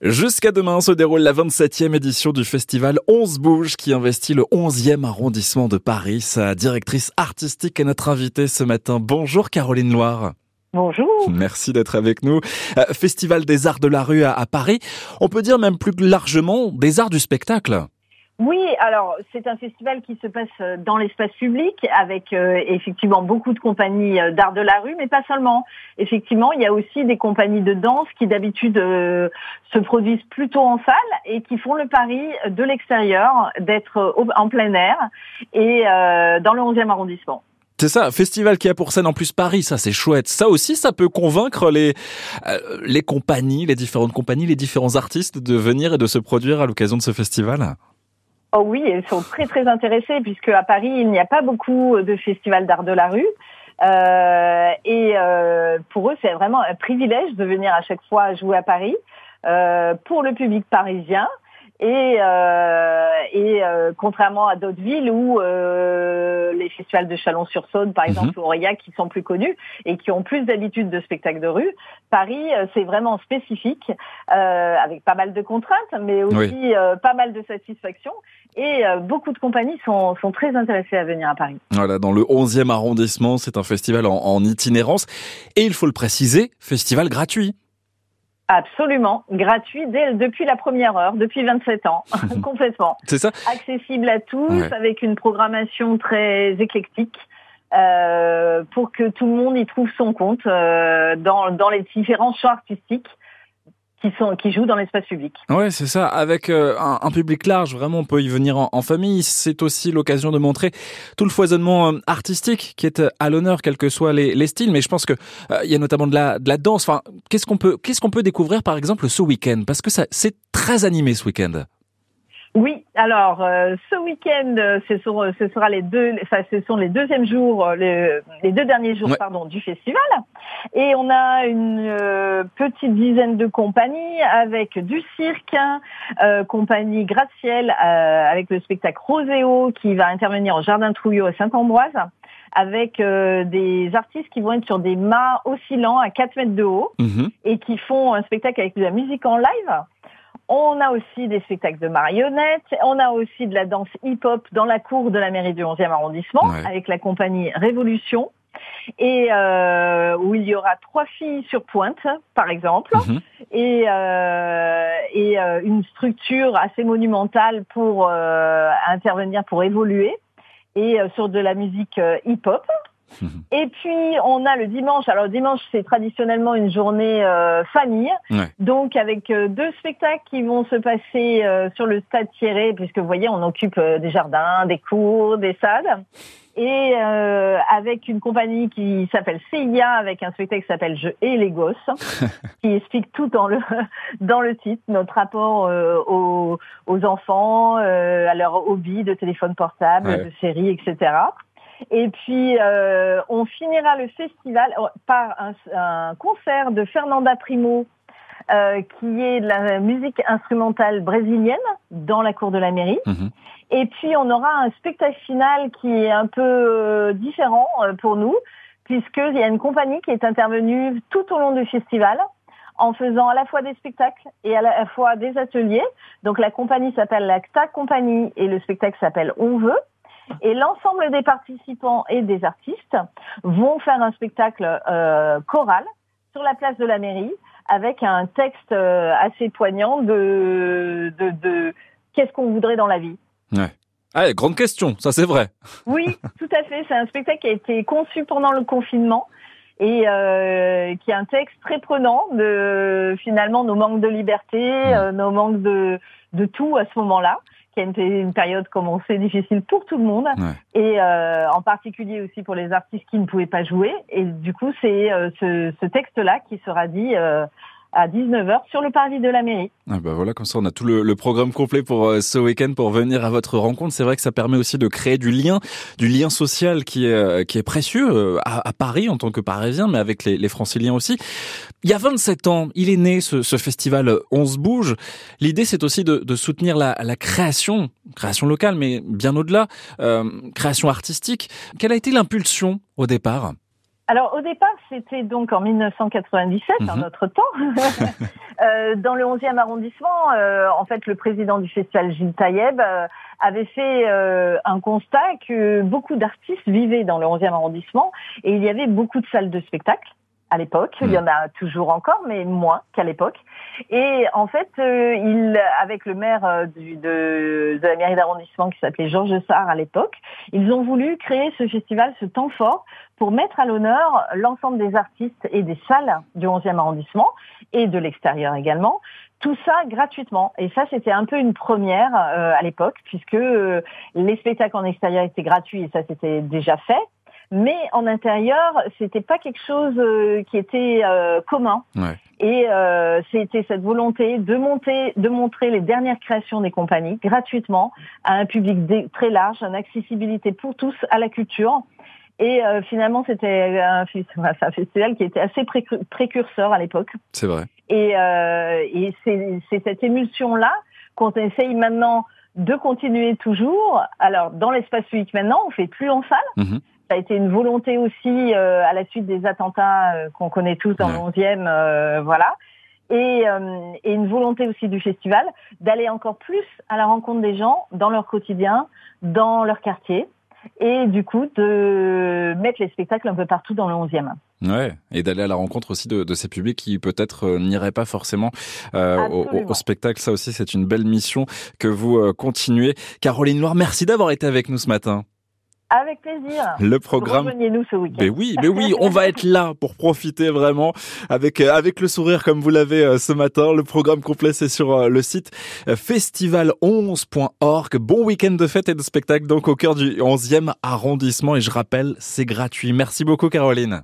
Jusqu'à demain se déroule la 27e édition du festival 11 Bouge qui investit le 11e arrondissement de Paris. Sa directrice artistique est notre invitée ce matin. Bonjour Caroline Loire. Bonjour. Merci d'être avec nous. Euh, festival des arts de la rue à Paris. On peut dire même plus largement des arts du spectacle. Oui, alors c'est un festival qui se passe euh, dans l'espace public avec euh, effectivement beaucoup de compagnies euh, d'art de la rue, mais pas seulement. Effectivement, il y a aussi des compagnies de danse qui d'habitude se produisent plutôt en salle et qui font le pari de l'extérieur d'être en plein air et dans le 11e arrondissement. C'est ça, festival qui a pour scène en plus Paris, ça c'est chouette. Ça aussi, ça peut convaincre les les compagnies, les différentes compagnies, les différents artistes de venir et de se produire à l'occasion de ce festival? Oh oui, ils sont très très intéressés puisque à Paris il n'y a pas beaucoup de festivals d'art de la rue. Euh, et euh, pour eux, c'est vraiment un privilège de venir à chaque fois jouer à Paris. Euh, pour le public parisien, et, euh, et euh, contrairement à d'autres villes où euh, les festivals de Chalon-sur-Saône, par mhm. exemple, ou Aurillac, qui sont plus connus et qui ont plus d'habitude de spectacles de rue, Paris, c'est vraiment spécifique, avec pas mal de contraintes, mais aussi pas mal de satisfaction. Et beaucoup de compagnies sont, sont très intéressées à venir à Paris. Voilà, dans le 11e arrondissement, c'est un festival en, en itinérance. Et il faut le préciser, festival gratuit. Absolument, gratuit dès, depuis la première heure, depuis 27 ans, complètement. C'est ça. Accessible à tous, avec une programmation très éclectique. Euh, pour que tout le monde y trouve son compte euh, dans, dans les différents champs artistiques qui sont qui jouent dans l'espace public. Ouais, c'est ça. Avec euh, un, public large, vraiment, on peut y venir en, famille. C'est aussi l'occasion de montrer tout le foisonnement euh, artistique qui est euh, à l'honneur, quels que soient les, les, styles. Mais je pense que il y a notamment de la de la danse. Enfin, qu'est-ce qu'on peut qu'est-ce qu'on peut découvrir par exemple ce week-end? Parce que c'est très animé ce week-end. Oui, alors euh, ce week-end, euh, ce, ce sera les deux, enfin, ce sont les deuxièmes jours, euh, les, deux derniers jours, pardon, du festival, et on a une petite dizaine de compagnies avec du cirque, compagnie Gratte-Ciel avec le spectacle Roséo qui va intervenir au Jardin Trouillot à Saint-Ambroise avec des artistes qui vont être sur des mâts oscillants à 4 mètres de haut mhm. et qui font un spectacle avec de la musique en live. On a aussi des spectacles de marionnettes. On a aussi de la danse hip-hop dans la cour de la mairie du 11e arrondissement avec la compagnie Révolution. Et euh, où il y aura trois filles sur pointe, par exemple, mhm. et, euh, et euh, une structure assez monumentale pour intervenir, pour évoluer, et sur de la musique hip-hop. Et puis on a le dimanche. Alors dimanche c'est traditionnellement une journée euh, famille, donc avec euh, deux spectacles qui vont se passer euh, sur le stade Thierry, puisque vous voyez on occupe des jardins, des cours, des salles, et avec une compagnie qui s'appelle CIA, avec un spectacle qui s'appelle Je et les gosses, qui explique tout dans le dans le titre notre rapport aux, aux, enfants, à leur hobby de téléphone portable, de séries, etc. Et puis, euh, on finira le festival euh, par un, concert de Fernanda Primo, euh, qui est de la musique instrumentale brésilienne dans la cour de la mairie. Mhm. Et puis, on aura un spectacle final qui est un peu différent pour nous, puisqu'il y a une compagnie qui est intervenue tout au long du festival en faisant à la fois des spectacles et à la fois des ateliers. Donc la compagnie s'appelle la CTA Compagnie et le spectacle s'appelle On veut. Et l'ensemble des participants et des artistes vont faire un spectacle euh, choral sur la place de la mairie avec un texte euh, assez poignant de, de, de qu'est-ce qu'on voudrait dans la vie. Ouais. Ah, grande question, ça c'est vrai. Oui, tout à fait. C'est un spectacle qui a été conçu pendant le confinement et euh, qui est un texte très prenant de finalement nos manques de liberté, mmh. euh, nos manques de, de tout à ce moment-là qui a été une période, comme on sait, difficile pour tout le monde, et euh, en particulier aussi pour les artistes qui ne pouvaient pas jouer. Et du coup, c'est euh, ce, ce texte-là qui sera dit euh, à 19h sur le parvis de la mairie. Ah bah voilà, comme ça on a tout le, programme complet pour euh, ce week-end pour venir à votre rencontre. C'est vrai que ça permet aussi de créer du lien, du lien social qui est, euh, qui est précieux euh, à, Paris en tant que Parisien, mais avec les, les, Franciliens aussi. Il y a 27 ans, il est né ce, ce festival On se bouge. L'idée c'est aussi de, de, soutenir la, la, création, création locale, mais bien au-delà, création artistique. Quelle a été l'impulsion au départ? Alors au départ, c'était donc en 1997, en mhm. notre temps. euh, dans le 11e arrondissement, euh, en fait, le président du festival Gilles Taïeb euh, avait fait euh, un constat que beaucoup d'artistes vivaient dans le 11e arrondissement et il y avait beaucoup de salles de spectacle à l'époque. Il y mm. en a toujours encore, mais moins qu'à l'époque. Et en fait, euh, il, avec le maire euh, du, de, de, la mairie d'arrondissement qui s'appelait Georges Sarr à l'époque, ils ont voulu créer ce festival, ce temps fort, pour mettre à l'honneur l'ensemble des artistes et des salles du 11e arrondissement et de l'extérieur également. Tout ça gratuitement. Et ça, c'était un peu une première euh, à l'époque, puisque les spectacles en extérieur étaient gratuits et ça, c'était déjà fait mais en intérieur, c'était pas quelque chose euh, qui était euh, commun. Ouais. Et euh, c'était cette volonté de monter, de montrer les dernières créations des compagnies gratuitement à un public très large, une accessibilité pour tous à la culture. Et euh, finalement, c'était un, un, festival qui était assez précurseur à l'époque. C'est vrai. Et, euh, et c'est cette émulsion-là qu'on essaye maintenant de continuer toujours. Alors, dans l'espace public maintenant, on fait plus en salle. Mm-hmm ça a été une volonté aussi euh, à la suite des attentats euh, qu'on connaît tous dans le 11e, euh, voilà. Et, et, une volonté aussi du festival d'aller encore plus à la rencontre des gens dans leur quotidien, dans leur quartier, et du coup de mettre les spectacles un peu partout dans le 11e. Ouais, et d'aller à la rencontre aussi de, de ces publics qui peut-être n'iraient pas forcément euh, au, au, spectacle. Ça aussi, c'est une belle mission que vous continuez. Caroline Loire, merci d'avoir été avec nous ce matin. Avec plaisir. Le programme. Rejoignez-nous ce week-end. Mais oui, mais oui, on va être là pour profiter vraiment avec euh, avec le sourire comme vous l'avez euh, ce matin. Le programme complet c'est sur euh, le site festival11.org. Bon week-end de fête et de spectacle donc au cœur du 11e arrondissement et je rappelle, c'est gratuit. Merci beaucoup Caroline.